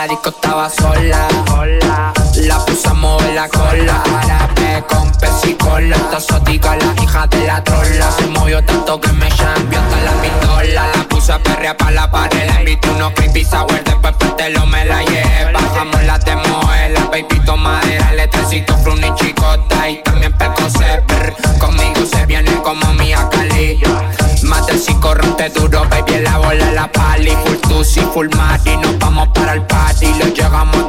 la disco estaba sola. La puse a mover la cola. Árabe con pesicola. Esta exótica, la hija de la trola. Se movió tanto que me champió hasta la pistola. La puse a perrear pa' la pared. La invité unos creepy sour. Después lo me la llevé. Bajamos la demo, la baby madera. Letrecito, frun y chicota. Y también peco Conmigo se viene como Mia Cali. Mate si corronte duro, baby, la bola, la pali. Full tusi, full mari,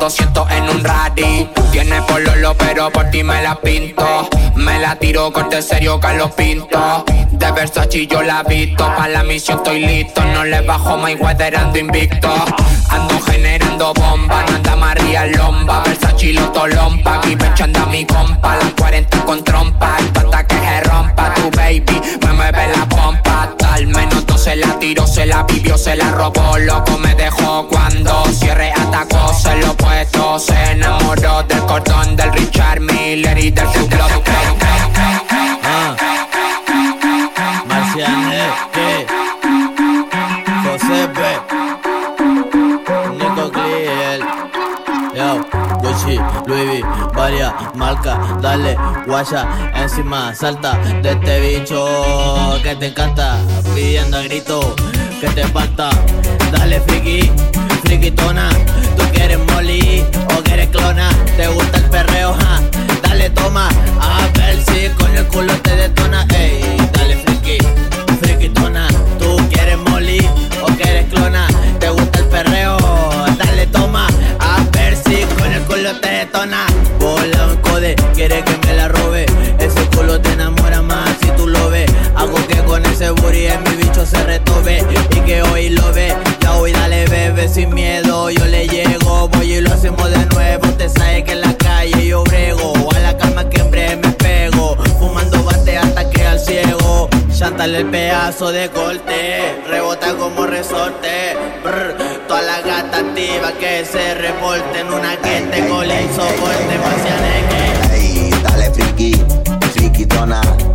200 en un rally. Tiene pololo, pero por ti me la pinto. Me la tiro corte serio, Carlos Pinto. De Versace yo la visto. Pa' la misión estoy listo. No le bajo my weather, ando invicto. Ando generando bomba, no anda María Lomba. Versace lo tolompa. Aquí anda mi compa. Las 40 con trompa. Hasta que se rompa tu baby. Me mueve la pompa. Se la tiró, se la vivió, se la robó. Loco me dejó cuando cierre atacó. Se lo puesto, se enamoró del cordón del Richard Miller y del Club Varias marcas, dale, guaya, encima, salta de este bicho que te encanta, pidiendo a grito que te falta, dale friki, frikitona, tú quieres molly o quieres clona, te gusta el perreo, ja, dale toma, a ver si con el culo te detona, ey, dale friki, frikitona, tú quieres molly o quieres clona, te detona, bola un code, quiere que me la robe, ese culo te enamora más si tú lo ves, hago que con ese booty en mi bicho se retobe y que hoy lo ve, ya hoy dale bebé sin miedo, yo le llego, voy y lo hacemos de nuevo, te sabes que en la calle yo brego, a la cama que en me pego, fumando bate hasta que al ciego, chántale el pedazo de corte, rebota como resorte, brr, activa que se reporten, una que te cole y soporte, paseaneque. Ey, dale friki, frikitona, tú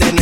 los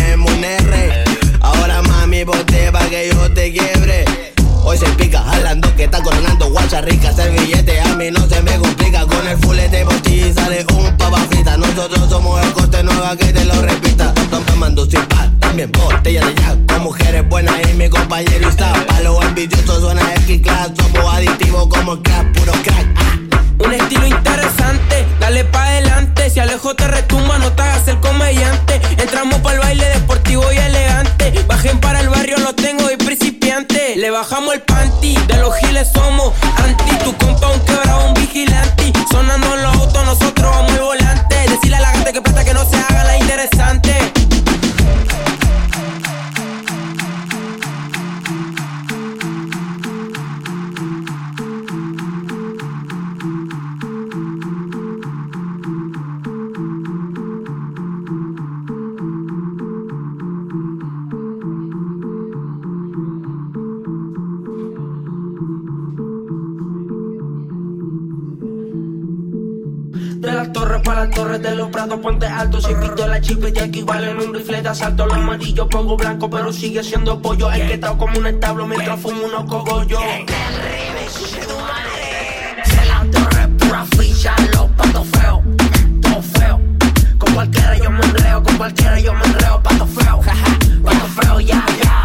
que valen un rifle de asalto. Los amarillos pongo blanco, pero sigue siendo pollo. El que está como un establo mientras fumo unos cogollos. De las torres pura ficha, los patos feos, todo feo. Con cualquiera yo me enreo, con cualquiera yo me enreo, pato feo, pato feo, ya, ya.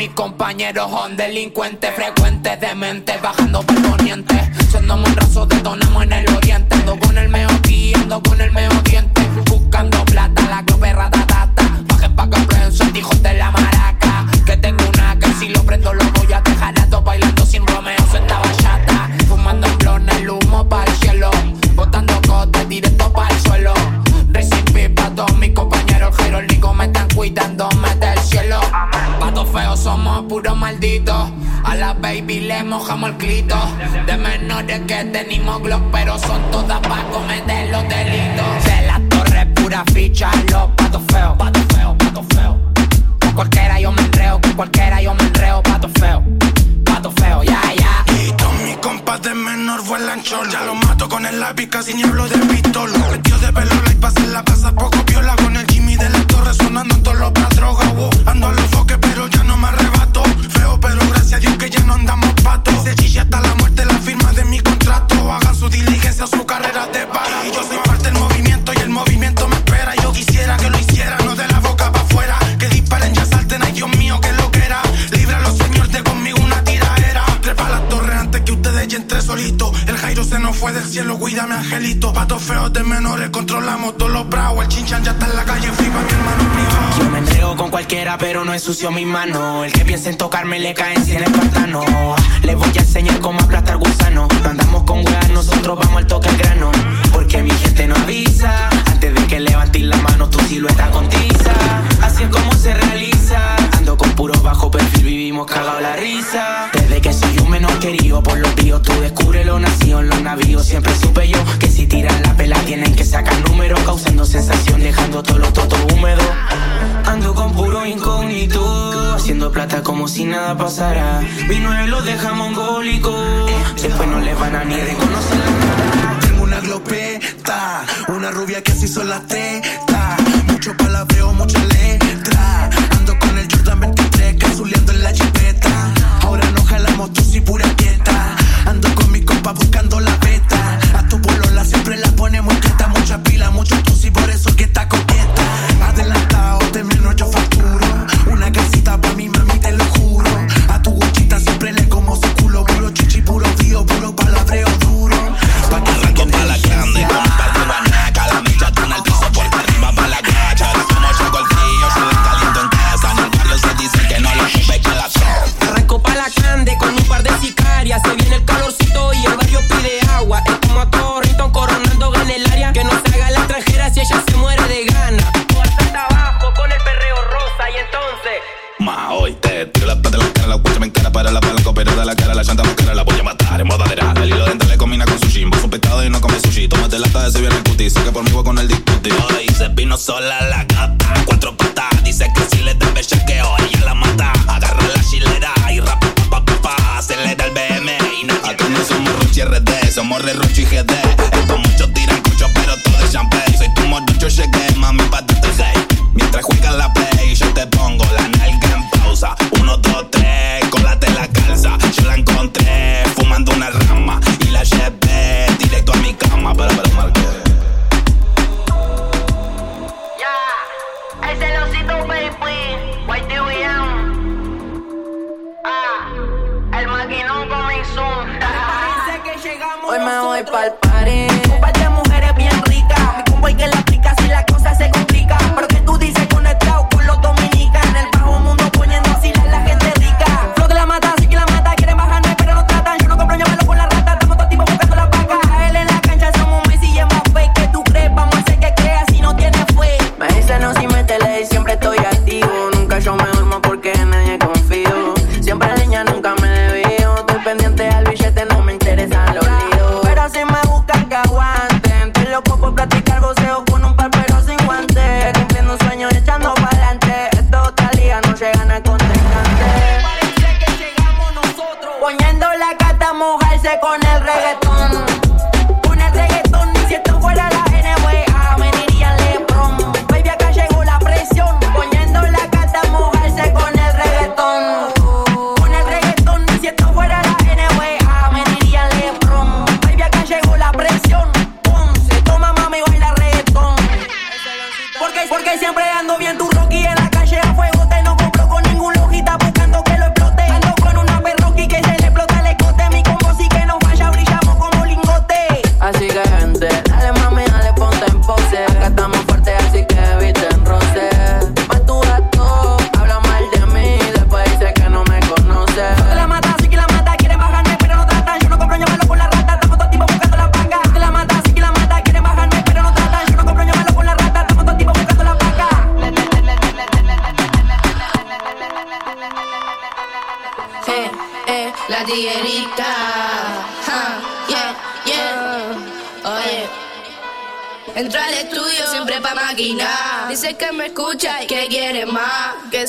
Mis compañeros son delincuentes, frecuentes, dementes, bajando por poniente. Siendo monrazos, detonamos en el oriente. Ando con el aquí, ando con el meo diente. Buscando plata, la globe ratatata. Bajen pa' que prensa, hijos de la maraca. Que tengo una que si lo prendo lo voy a dejar a todos bailando sin romeos en la bachata. Fumando en blon, el humo para el cielo. Botando cotes directo para el suelo. Racing pipa, todos mis compañeros jerólicos me están cuidando. Patos feos somos puros malditos. A la baby le mojamos el clito. De menores que tenemos Glock, pero son todas pa' cometer los delitos. De la torre pura ficha, los patos feos, patos feos, patos feos. Con cualquiera yo me enreo, con cualquiera yo me enreo, pato feo, pato feo, ya, ya. Y todos mis compas de menor vuelan chol. Ya lo mato con el lápiz, casi ni hablo de pistola. Metido de pelo, like pasa la casa, poco piola. Con el Jimmy de la torre sonando en todos los bras droga. Ando a los foques, pero ya no me arrebato. Feo, pero gracias a Dios que ya no andamos patos. Se chilla hasta la muerte, la firma de mi contrato. Hagan su diligencia, su carrera de para. Y yo soy parte del movimiento y el movimiento me El Jairo se nos fue del cielo, cuídame, angelito. Patos feos de menores, controlamos todos los bravos. El chinchan ya está en la calle, flipa mi hermano privado. Yo me enreo con cualquiera, pero no ensucio mis manos. El que piense en tocarme le cae en cien espartano. Les voy a enseñar cómo aplastar gusano. No andamos con weas, nosotros vamos al toque al grano. Porque mi gente no avisa. Antes de que levantes la mano, tu silueta con tiza. Así es como se realiza. Ando con puros bajo perfil, vivimos cagado la risa. Desde que soy un menor querido por los tíos, tú descubres lo nacido en los navíos. Siempre supe yo que si tiran la pela tienen que sacar números, causando sensación, dejando todos los totos húmedos. Ando con puro incógnito, haciendo plata como si nada pasara. Mi los deja mongólico, después no les van a ni reconocer la. Tengo una glopeta, una rubia que así son las tetas. Mucho palabreo, mucha letra. Tu y pura quieta. Ando con mi compa buscando la beta. A tu polola siempre la ponemos quieta. Mucha pila, mucho tusi, por eso que está coqueta. Adelantado, de menos yo facturo.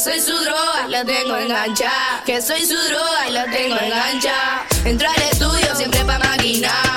soy su droga y la tengo enganchada. Que soy su droga y la tengo enganchada. Entro al estudio siempre pa' maquinar.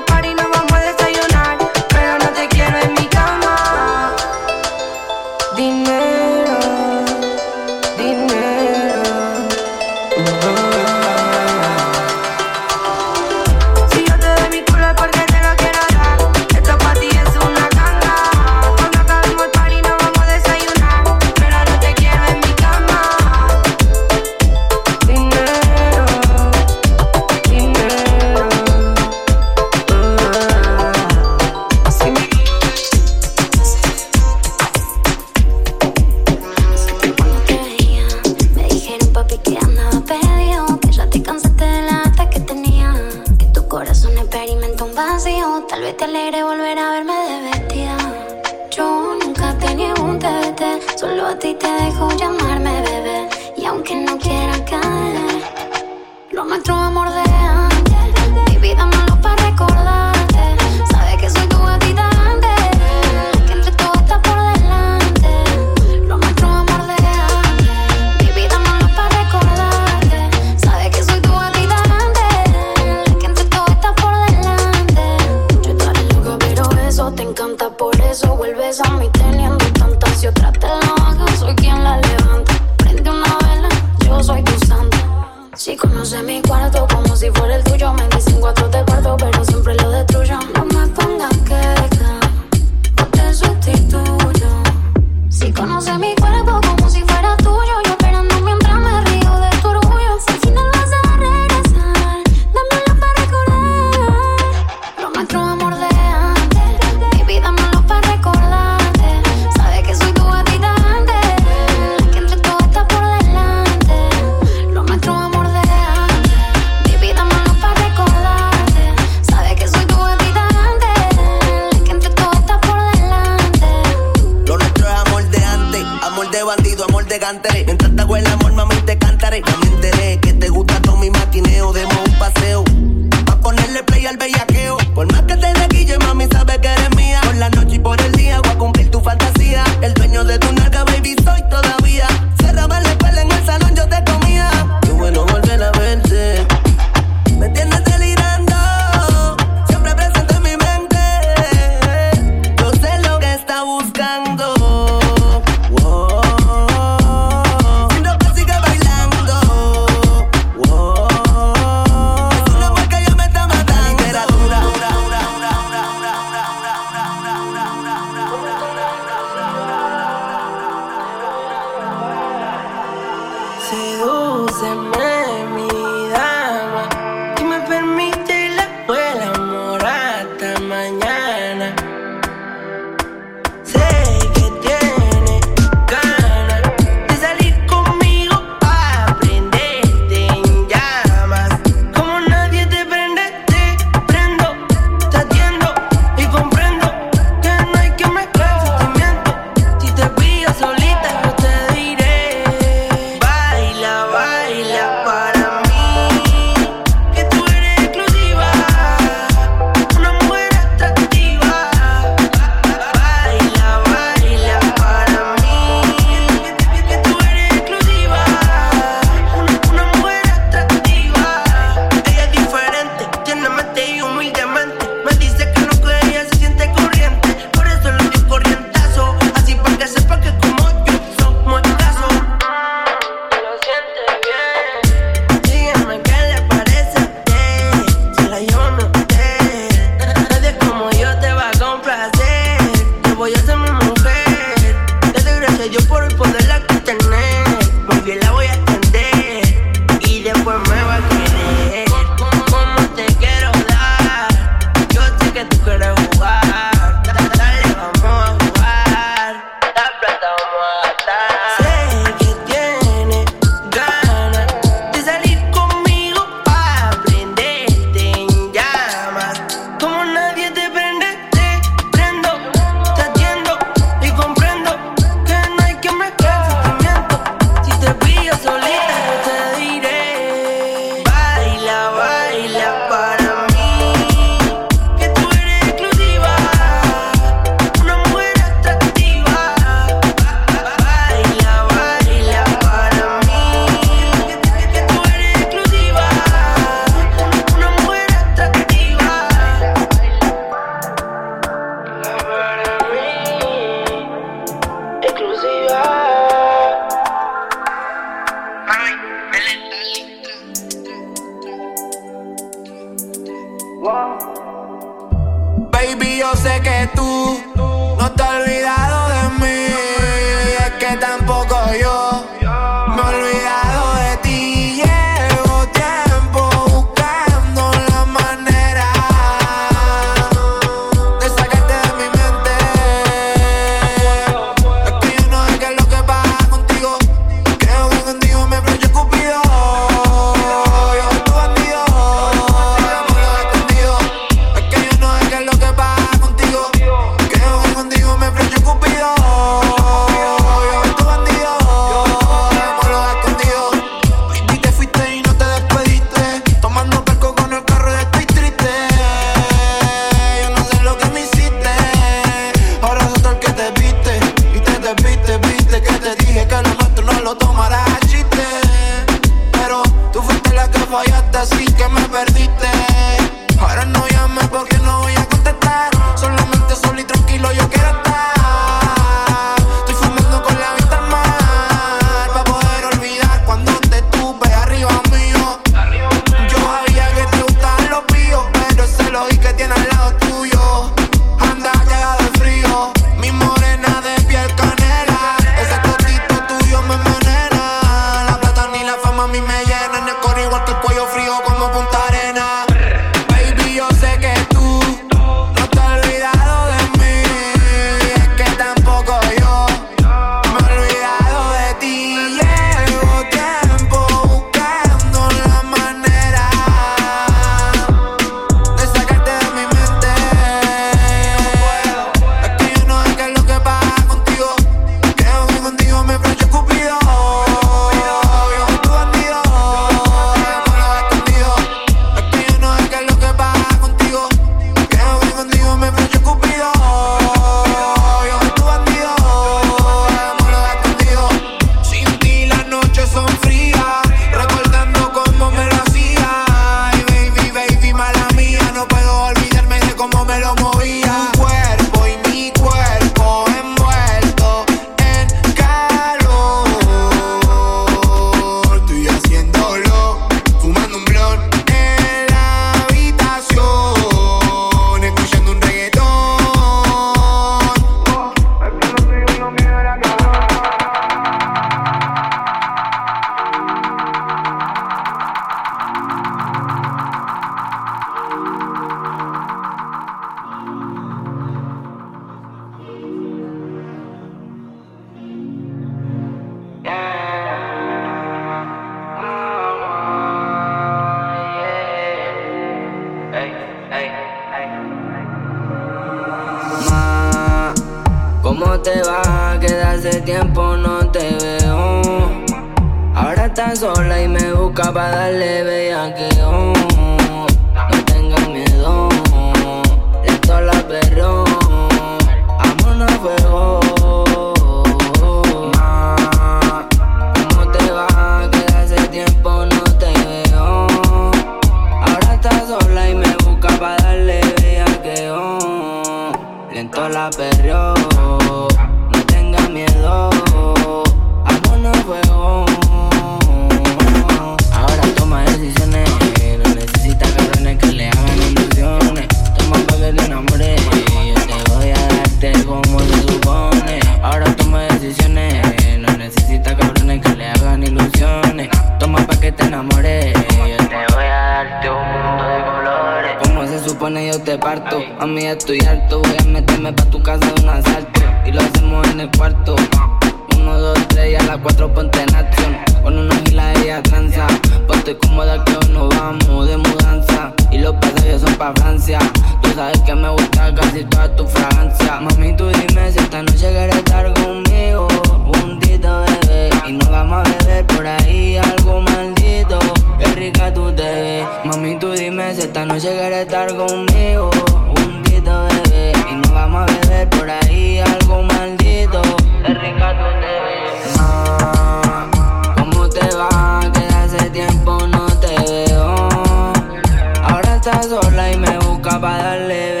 Estás sola y me busca para darle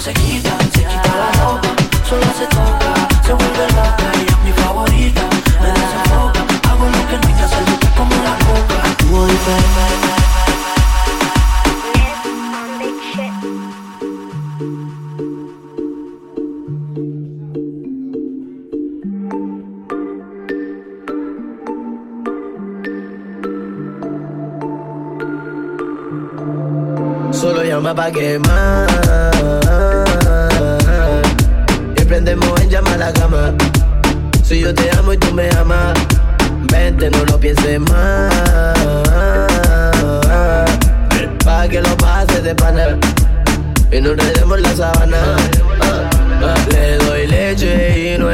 se quita, se quita la ropa solo se toca, se vuelve loca. Ella es mi favorita, me desenfoca. Hago lo que no hay que hacer, es como la coca. Tú diferente. Pa' quemar. Yo te amo y tú me amas, vente, no lo pienses más. Pa' que lo pases de pana y no enredemos la sábana.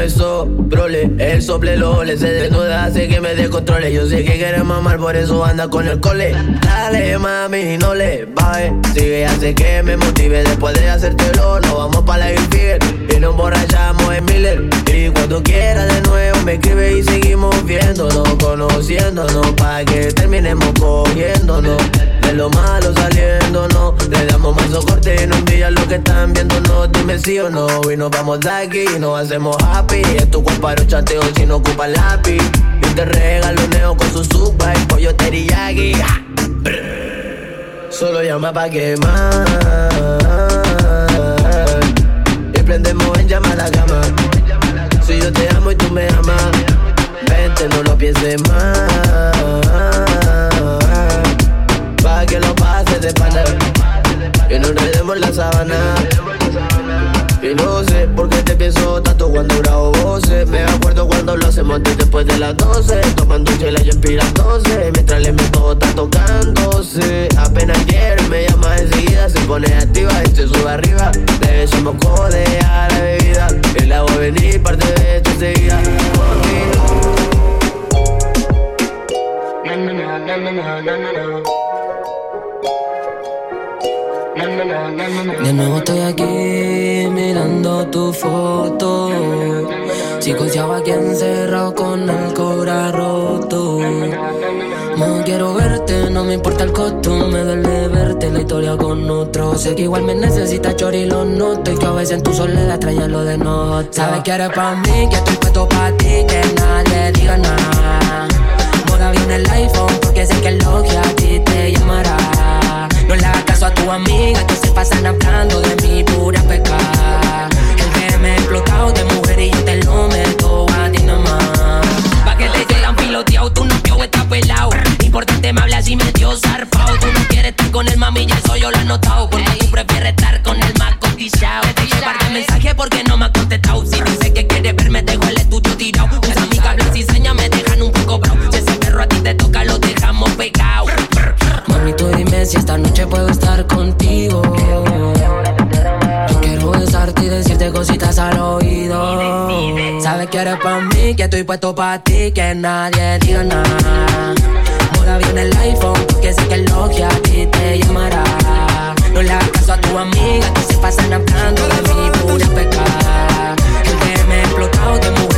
Es sobrole. El soplelo le se desnuda, hace que me descontrole. Yo sé que quiere mamar, por eso anda con el cole. Dale, mami, no le baje. Sigue, hace que me motive. Después de hacértelo, nos vamos para la Infiel. Y nos emborrachamos en Miller. Y cuando quiera de nuevo, me escribe y seguimos viéndonos, conociéndonos. Pa' que terminemos cogiéndonos. De lo malo saliéndonos. Le damos más soporte y no envían lo que están viéndonos. Dime sí o no. Y nos vamos de aquí y nos hacemos happy. Es tu comparo chanteo si no ocupa lápiz. Yo te regalo un neo con su suba y pollo teriyaki. Solo llama pa' quemar. Y prendemos en llama la cama. Si yo te amo y tú me amas, vente, no lo pienses más. Que lo pases de pana. Y no enredemos la sábana. Y no sé por qué te pienso tanto cuando grabo voces. Me acuerdo cuando lo hacemos antes después de las 12. Tomando chela y inspirándose. Mientras le meto está tocándose. Apenas quiere, me llama enseguida. Se pone activa y se sube arriba. Le echamos codea a la bebida. Y la voy a venir parte de esto enseguida. De nuevo estoy aquí mirando tu foto. Psicoseado aquí encerrado con el cobra roto. No quiero verte, no me importa el costo. Me duele verte la historia con otro. Sé que igual me necesitas, chori, lo noto. Y que a veces en tu soledad extrañas lo de no. Sabes que eres pa' mí, que estoy puesto pa' ti, que nadie diga nada. Ahora viene el iPhone porque sé que el logia a ti te llamará. No le hagas caso a tu amiga que se pasan hablando de mi pura pecado. El que me he explotado de mujer y yo te lo meto a ti nomás. Pa' que te llegan piloteado, tu novio está pelado. Importante me hablas y me dio zarpado. Tú no quieres estar con el mami, ya eso yo lo he notado. Porque tú prefieres estar con el más cotizado. Te llevar de mensaje porque no me ha contestado. Si dice que quiere verme, dejo el estudio tirado. Tus amigas hablan señas me dejan un poco bravo. Ese perro a ti te toca, lo dejamos pegado. Dime si esta noche puedo estar contigo. Yo quiero besarte y decirte cositas al oído. Sabes que eres pa' mí, que estoy puesto pa' ti, que nadie diga nada. Ahora viene el iPhone, porque sé que el Nokia a ti te llamará. No le hagas caso a tu amiga, que se pasan hablando de mi pura pecado. El que me he explotado de mujer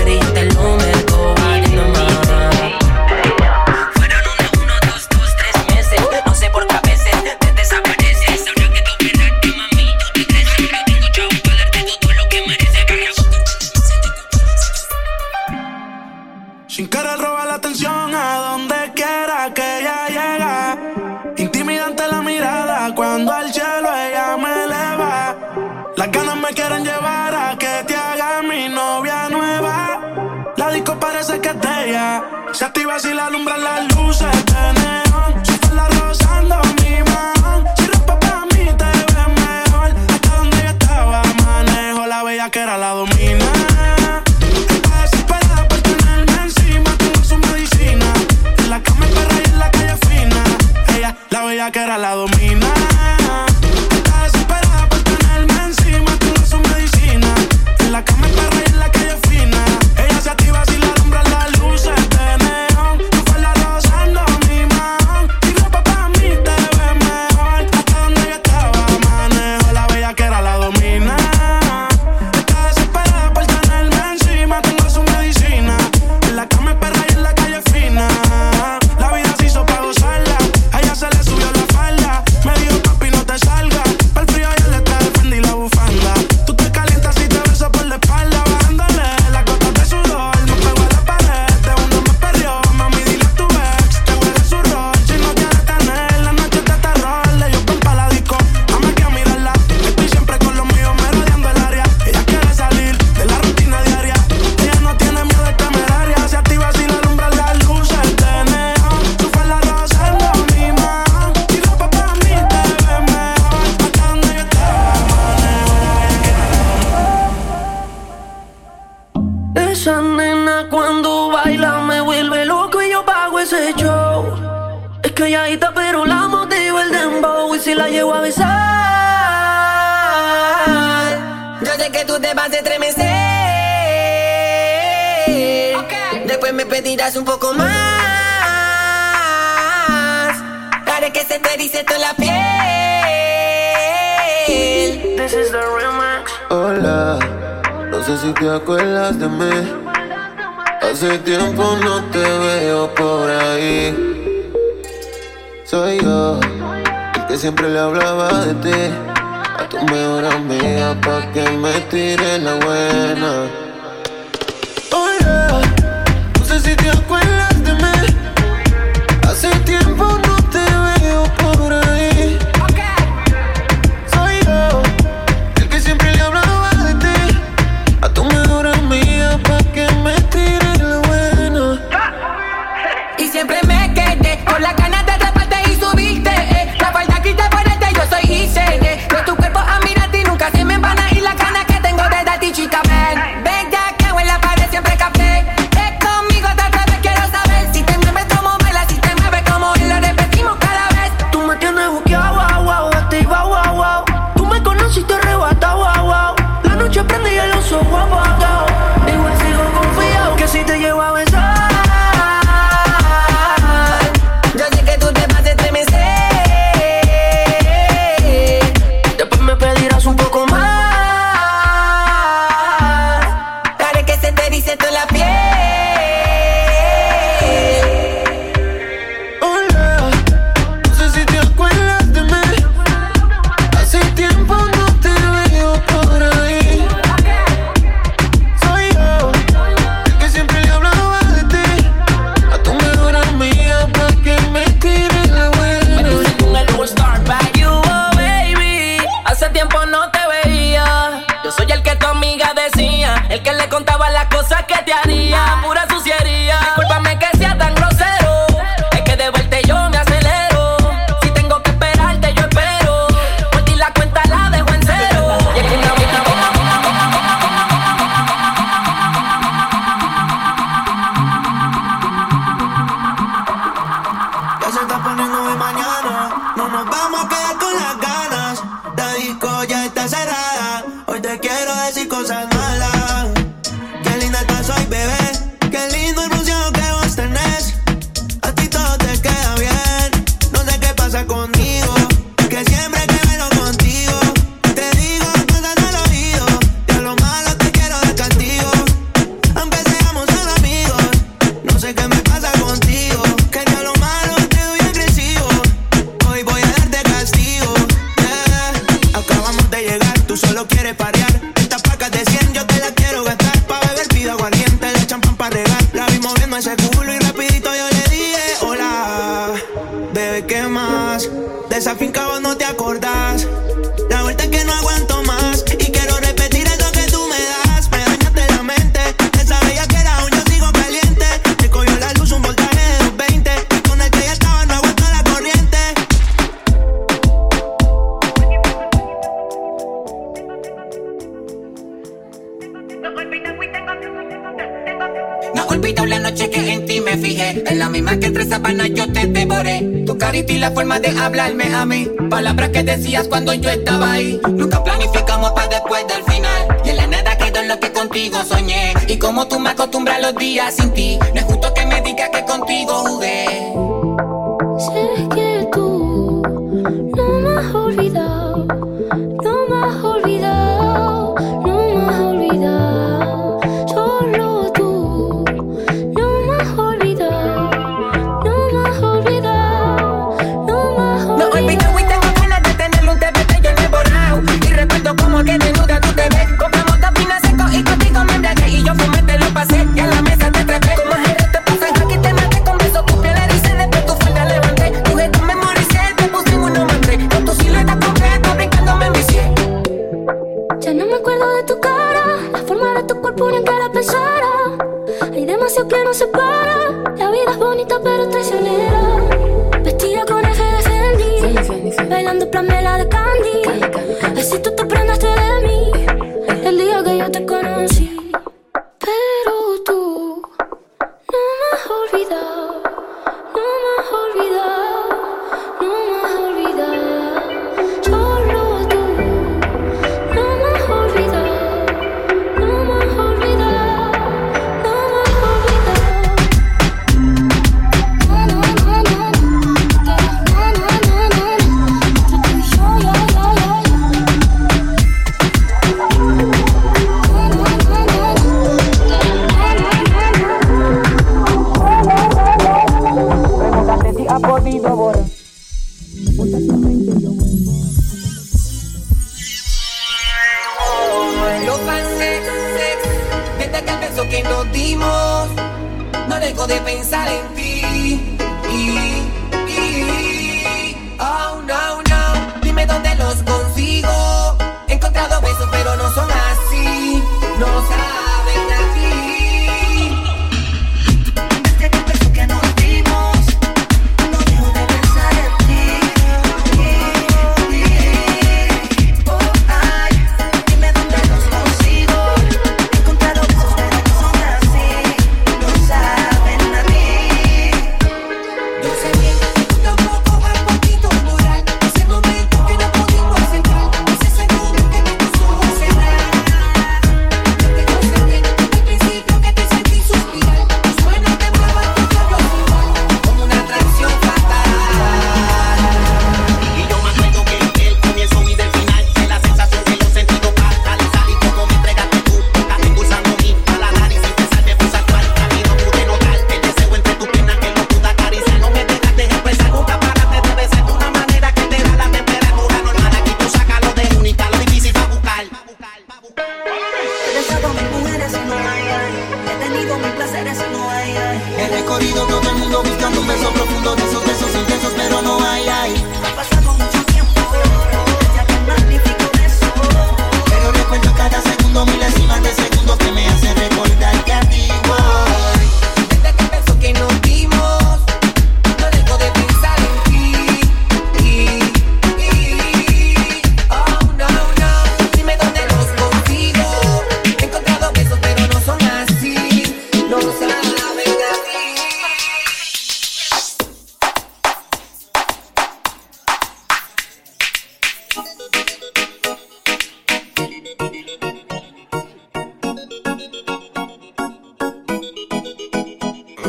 vacilar un siempre le hablaba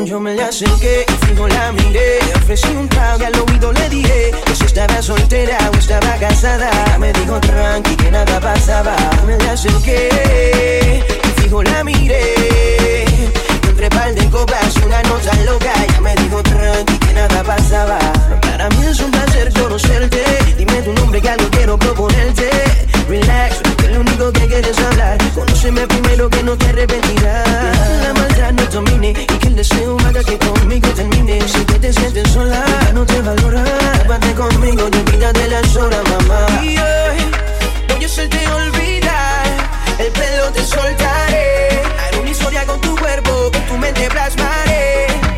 Yo me le acerqué y fijo la miré. Le ofrecí un trago y al oído le dije Que si estaba soltera o estaba casada. Me dijo tranqui que nada pasaba Me le acerqué y fijo la miré. Entre par de copas una nota loca Ya me dijo tranqui que nada pasaba Para mí es un placer conocerte. Dime tu nombre que algo quiero proponerte. Relax, que lo único que quieres hablar. Conóceme primero que no te arrepentirás. La maldad no domine y que el deseo haga que conmigo termine. Si que te sientes sola, no te valora Vete conmigo, te olvídate las horas, mamá. Y hoy voy a hacerte olvidar. El pelo te soltaré. Haré una historia con tu cuerpo, con tu mente plasmaré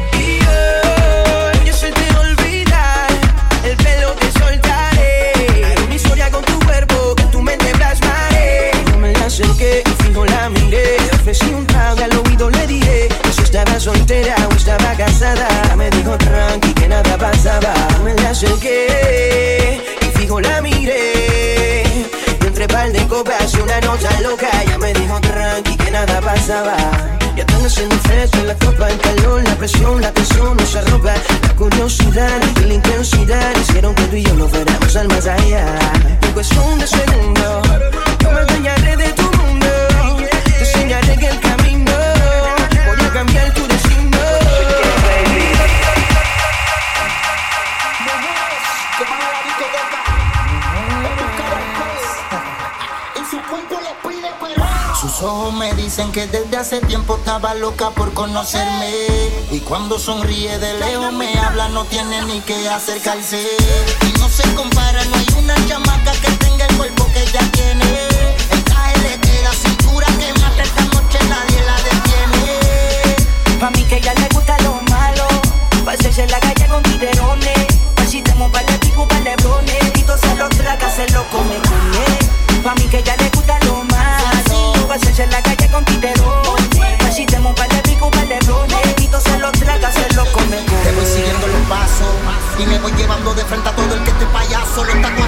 ofrecí un trago al oído le dije Que si estaba soltera o estaba casada Me dijo tranqui que nada pasaba. Me la acerqué y fijo la miré. Y entre par de copas y una nota loca Ella me dijo tranqui que nada pasaba. Ya están haciendo fresco en la copa, el calor, la presión, la tensión nos arropa La curiosidad y la intensidad hicieron que tú y yo nos fuéramos al más allá. En cuestión de segundos, yo me adueñaré de tu ojos me dicen que desde hace tiempo estaba loca por conocerme. Y cuando sonríe de lejos me habla, no tiene ni que acercarse. Y no se compara, no hay una chamaca que tenga el cuerpo que ella tiene. El traje le queda cintura que mata esta noche, nadie la detiene. Pa' mí que ella le gusta lo malo. Pasearse en la calle con titerones. Pa' si par de pico, par de brones. Y se los traga, se los come. Pa' mí que ella le esté payaso. Los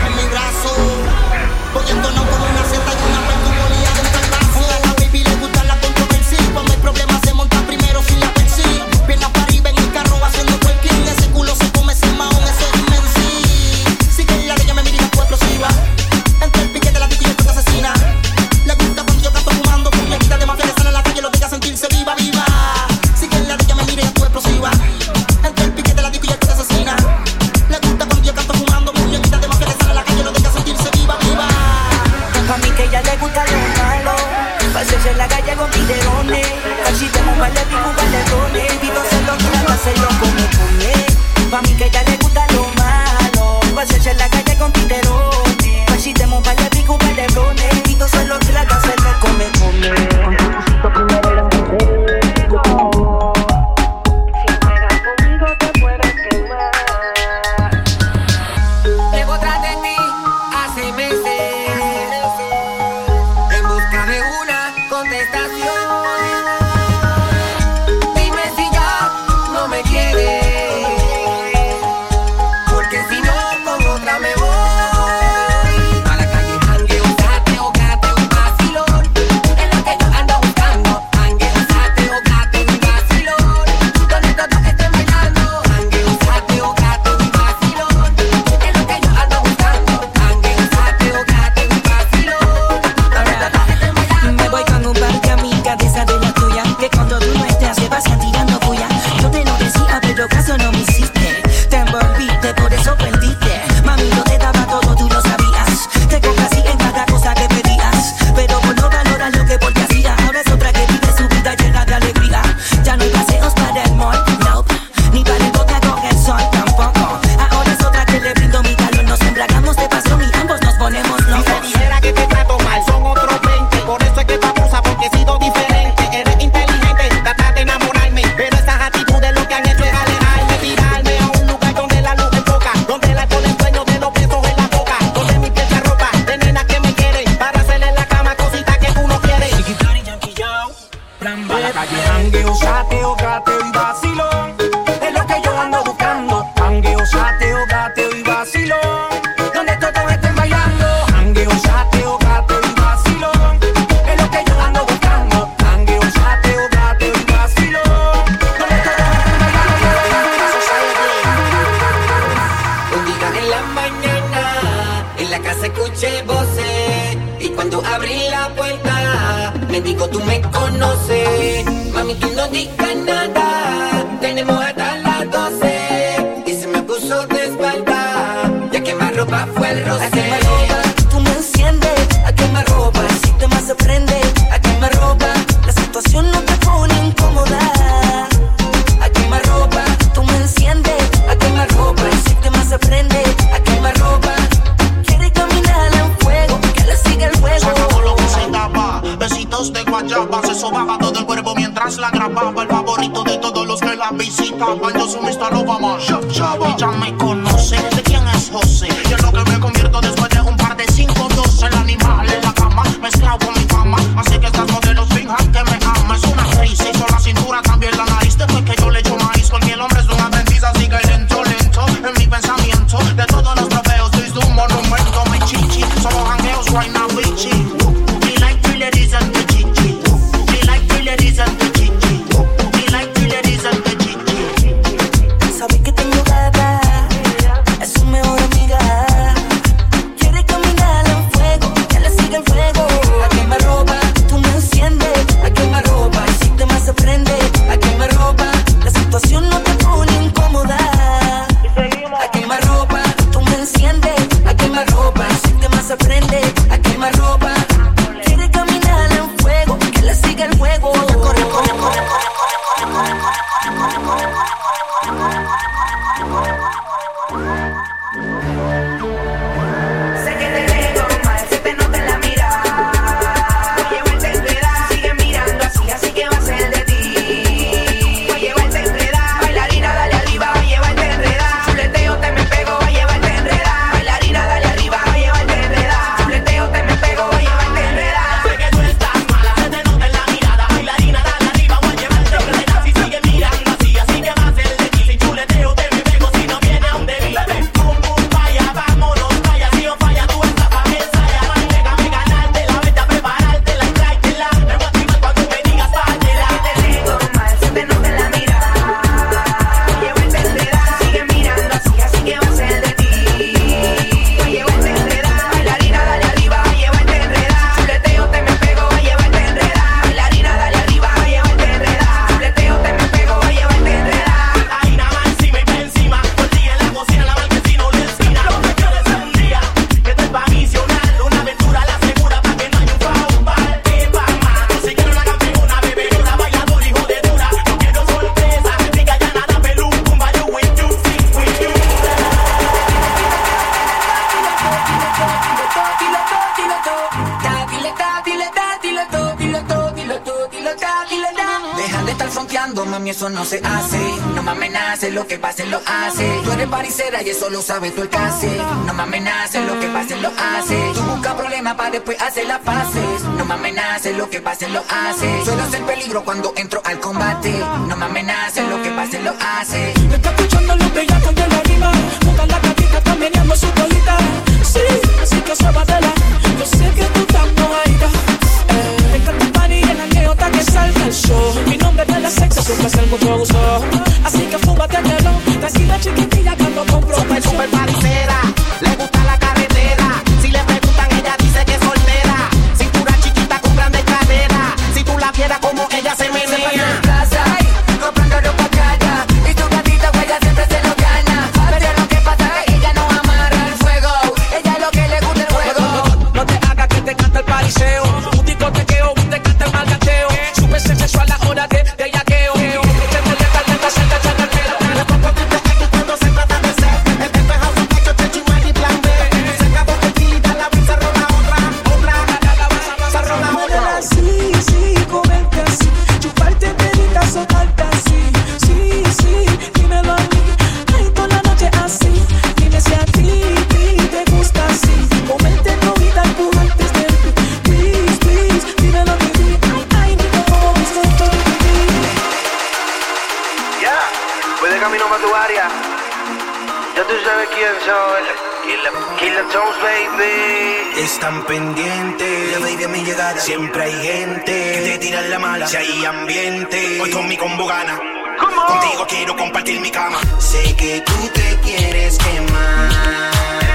quiero compartir mi cama. Sé que tú te quieres quemar.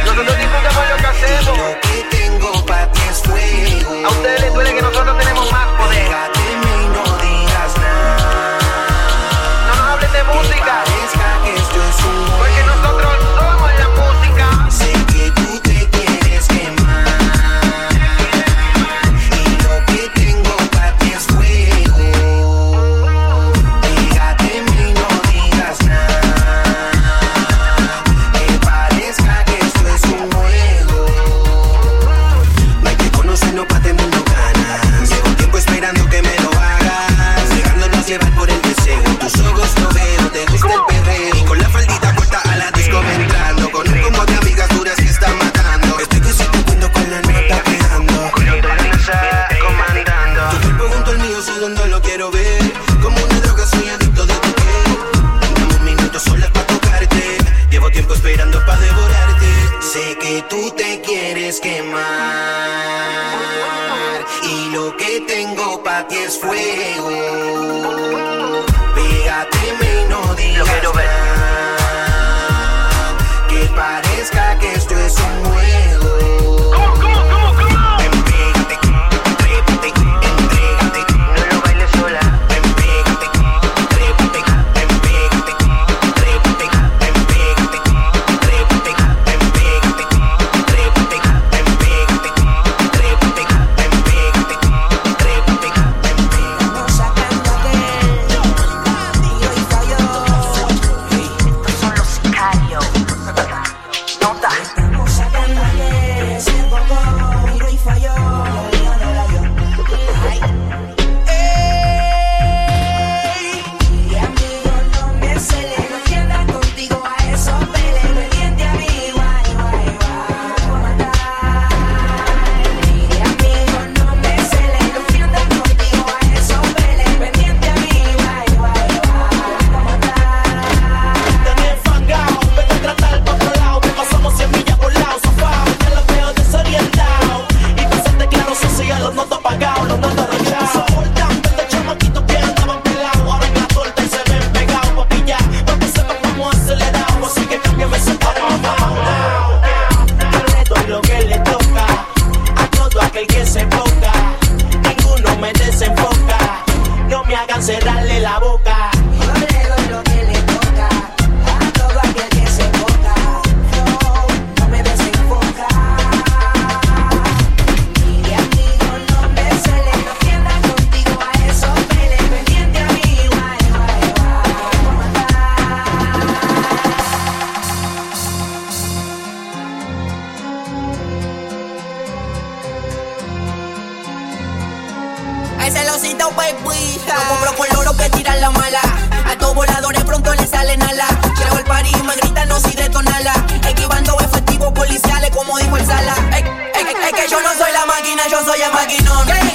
Nosotros disfrutamos lo que hacemos. Lo que tengo para ti es fuego. A ustedes les duele que nosotros tenemos más. Yo soy el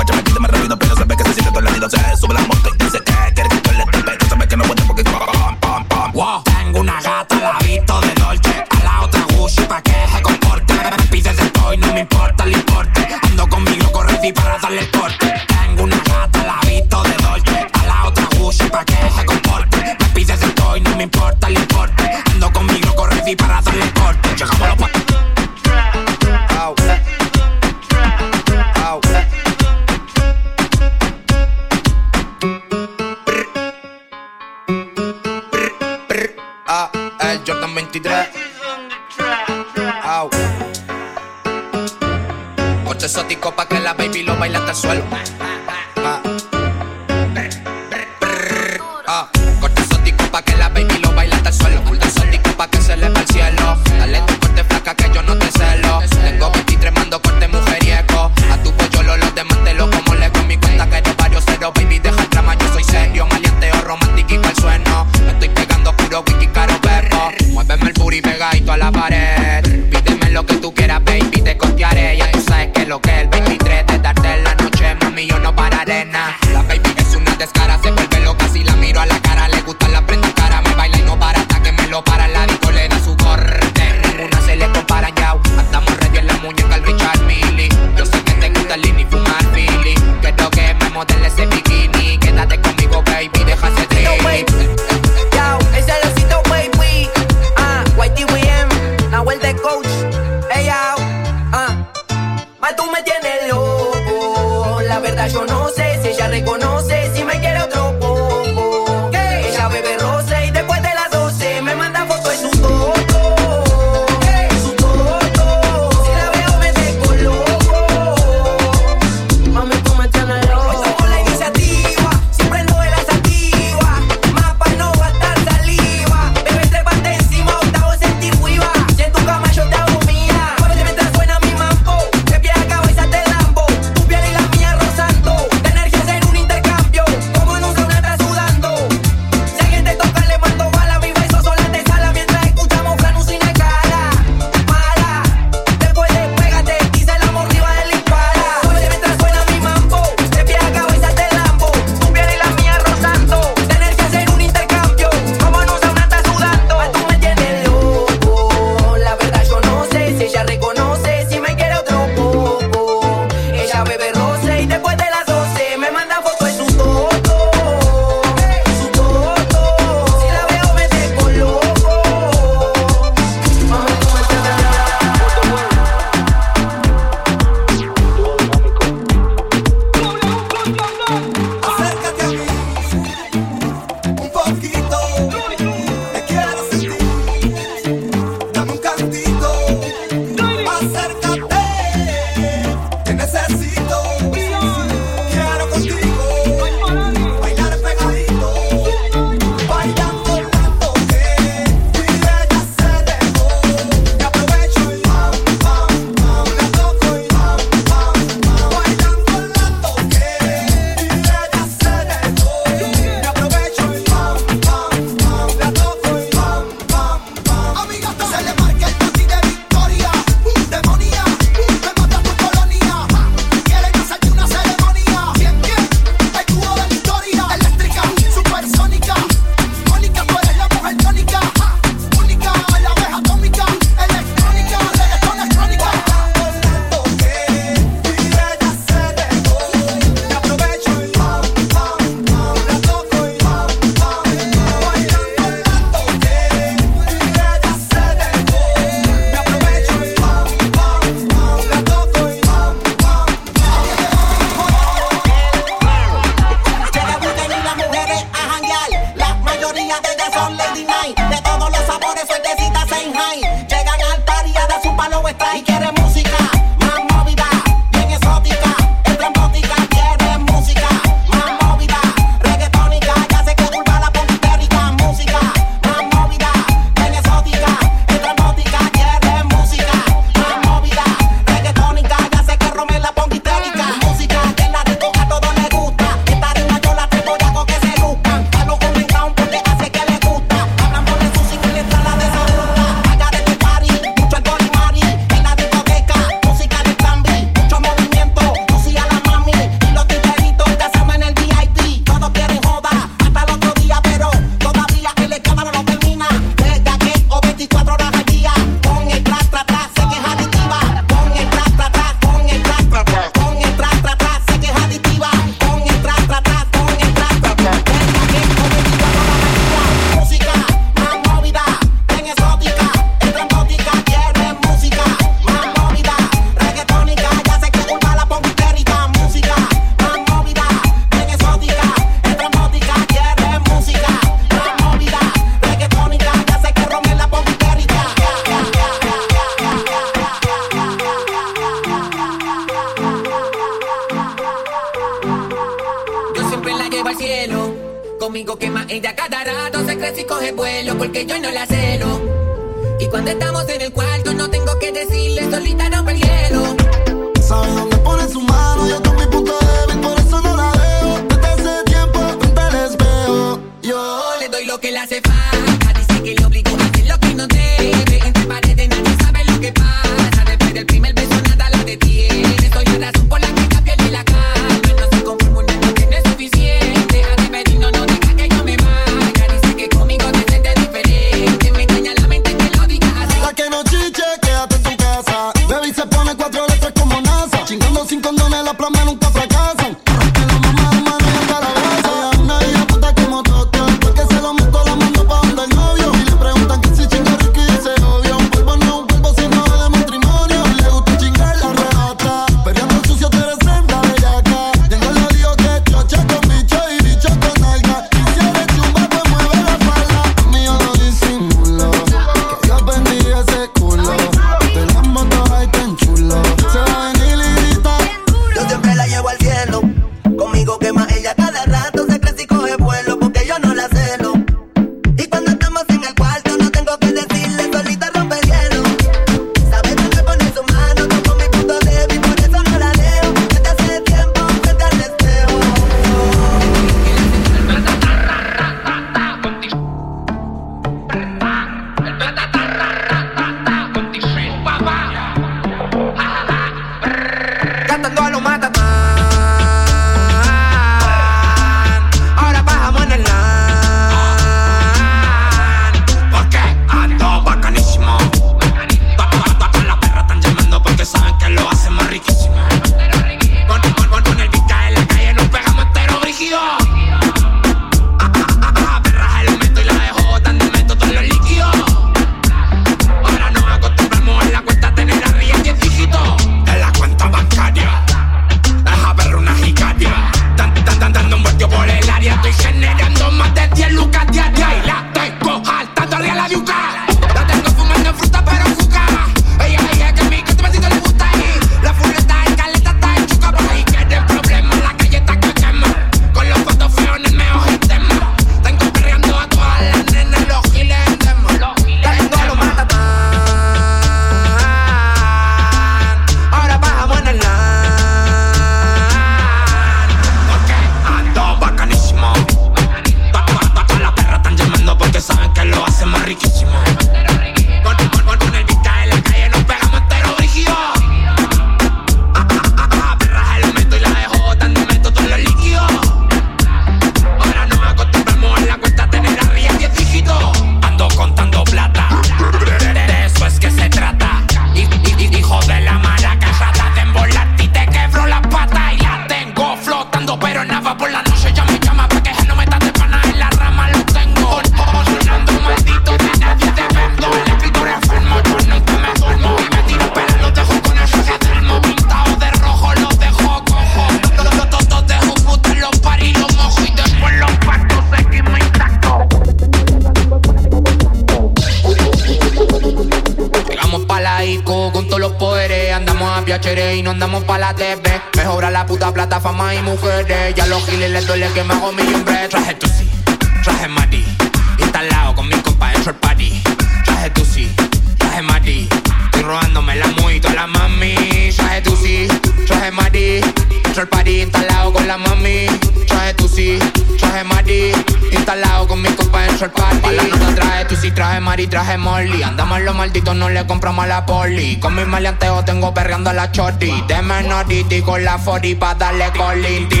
menority con la 40 pa' darle colín.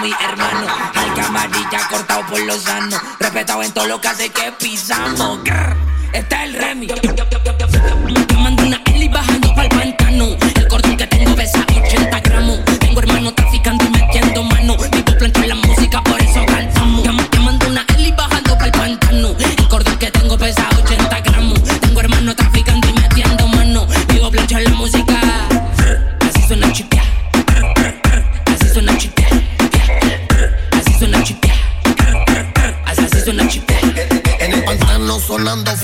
mi hermano. Al camarilla cortado por los sanos. Respetado en todo lo que hace que pisamos. Grr, está el Remy.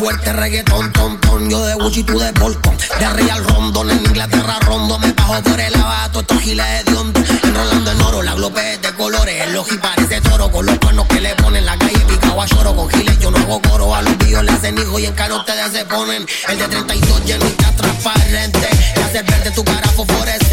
fuerte reggaetón, ton, ton. Yo de Gucci, tú de Bolton. De Real Rondon, en Inglaterra Rondo. Me bajo por el abato, estos giles de hondo. Enrolando en oro, la glope de colores. El logi parece toro con los panos que le ponen. La calle picado a lloro con giles. Yo no hago coro a los tíos, le hacen hijo y en caro ustedes se ponen. El de 32 lleno y está transparente. Le hace verde tu cara fosforescente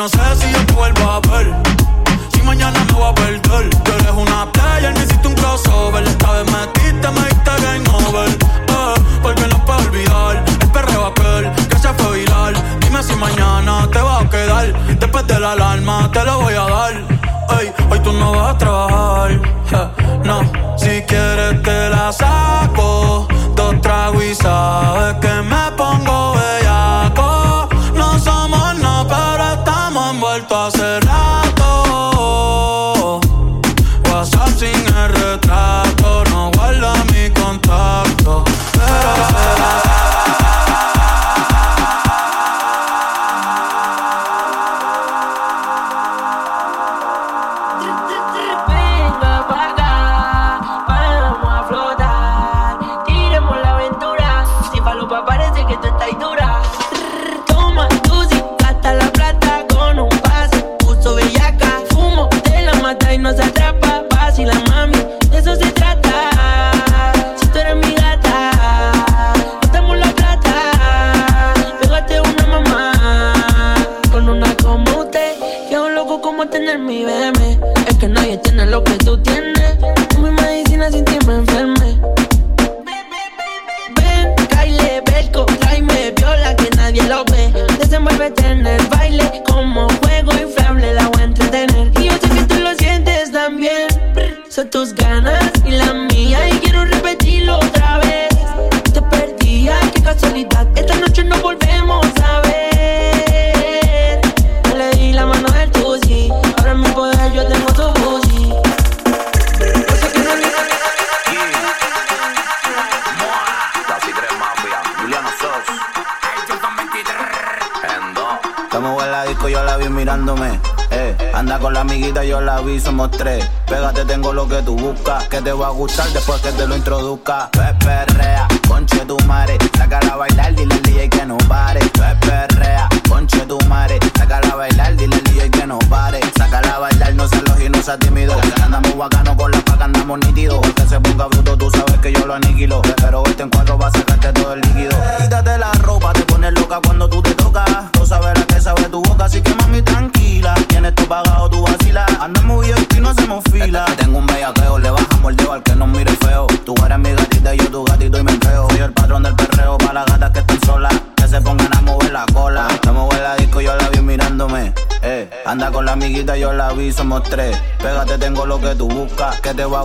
no sé si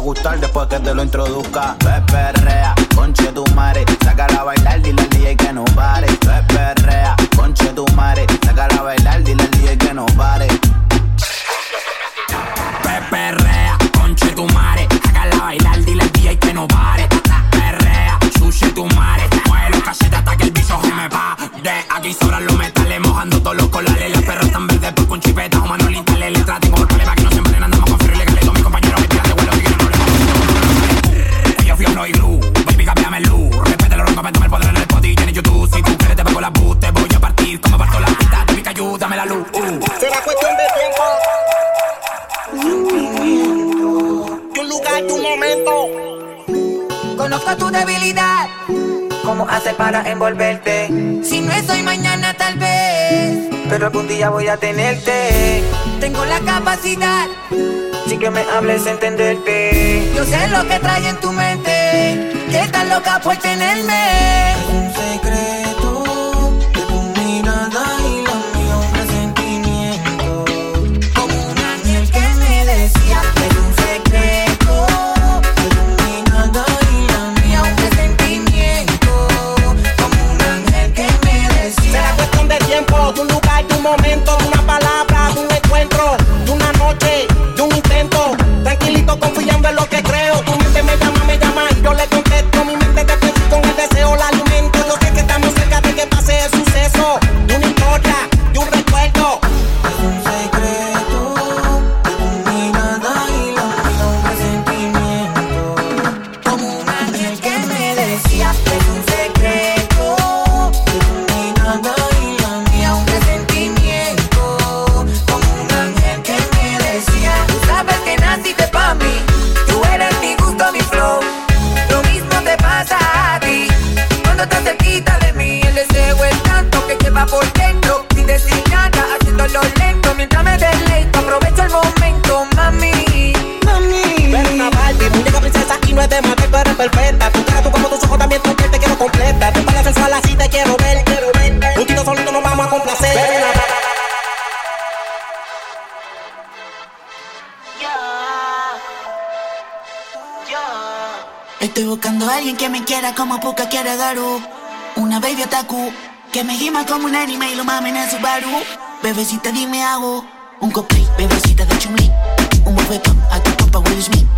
gustar después que te lo introduzca. Tú es perrea, conche tu madre, sácala a bailar, dile al DJ que no pare. Tú es perrea, conche tu madre, sácala a bailar, dile al DJ que no pare. Perrea, conche tu madre, sácala a bailar, dile al DJ que no pare. Perrea, sushi tu madre, mueve los cachetes hasta que el bicho se me va. De aquí sobran los metales, mojando todos los colales, las perras están verdes, pues con chipetas, o manualitas, le letras, tengo el problema que no se envenenan, andamos con frío ilegales, con mis compañeros me tiran de vuelo, yo fui no y blue. Baby, cambiame luz. Respeta los roncos, me el poder en el spot en YouTube. Si tú quieres, te pego la bus, te voy a partir. Como parto la pista, te pica, ayúdame la luz. Uh. Será cuestión de tiempo. De un lugar, de un momento. Conozco tu debilidad. ¿Cómo haces para envolverte? Si no es hoy, mañana tal vez. Pero algún día voy a tenerte. Tengo la capacidad. Sí que me hables entenderte. Yo sé lo que trae en tu estás loca por tenerme. quiera como Puka quiere Garu. Una baby otaku que me gima como un anime y lo mamen en su baru. Bebecita, dime hago un cosplay, bebecita de chumli. Un bebé a tu papá Will Smith.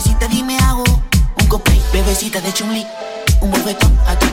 Bebecita, dime hago un copay, bebecita de chumli, un bofetón aquí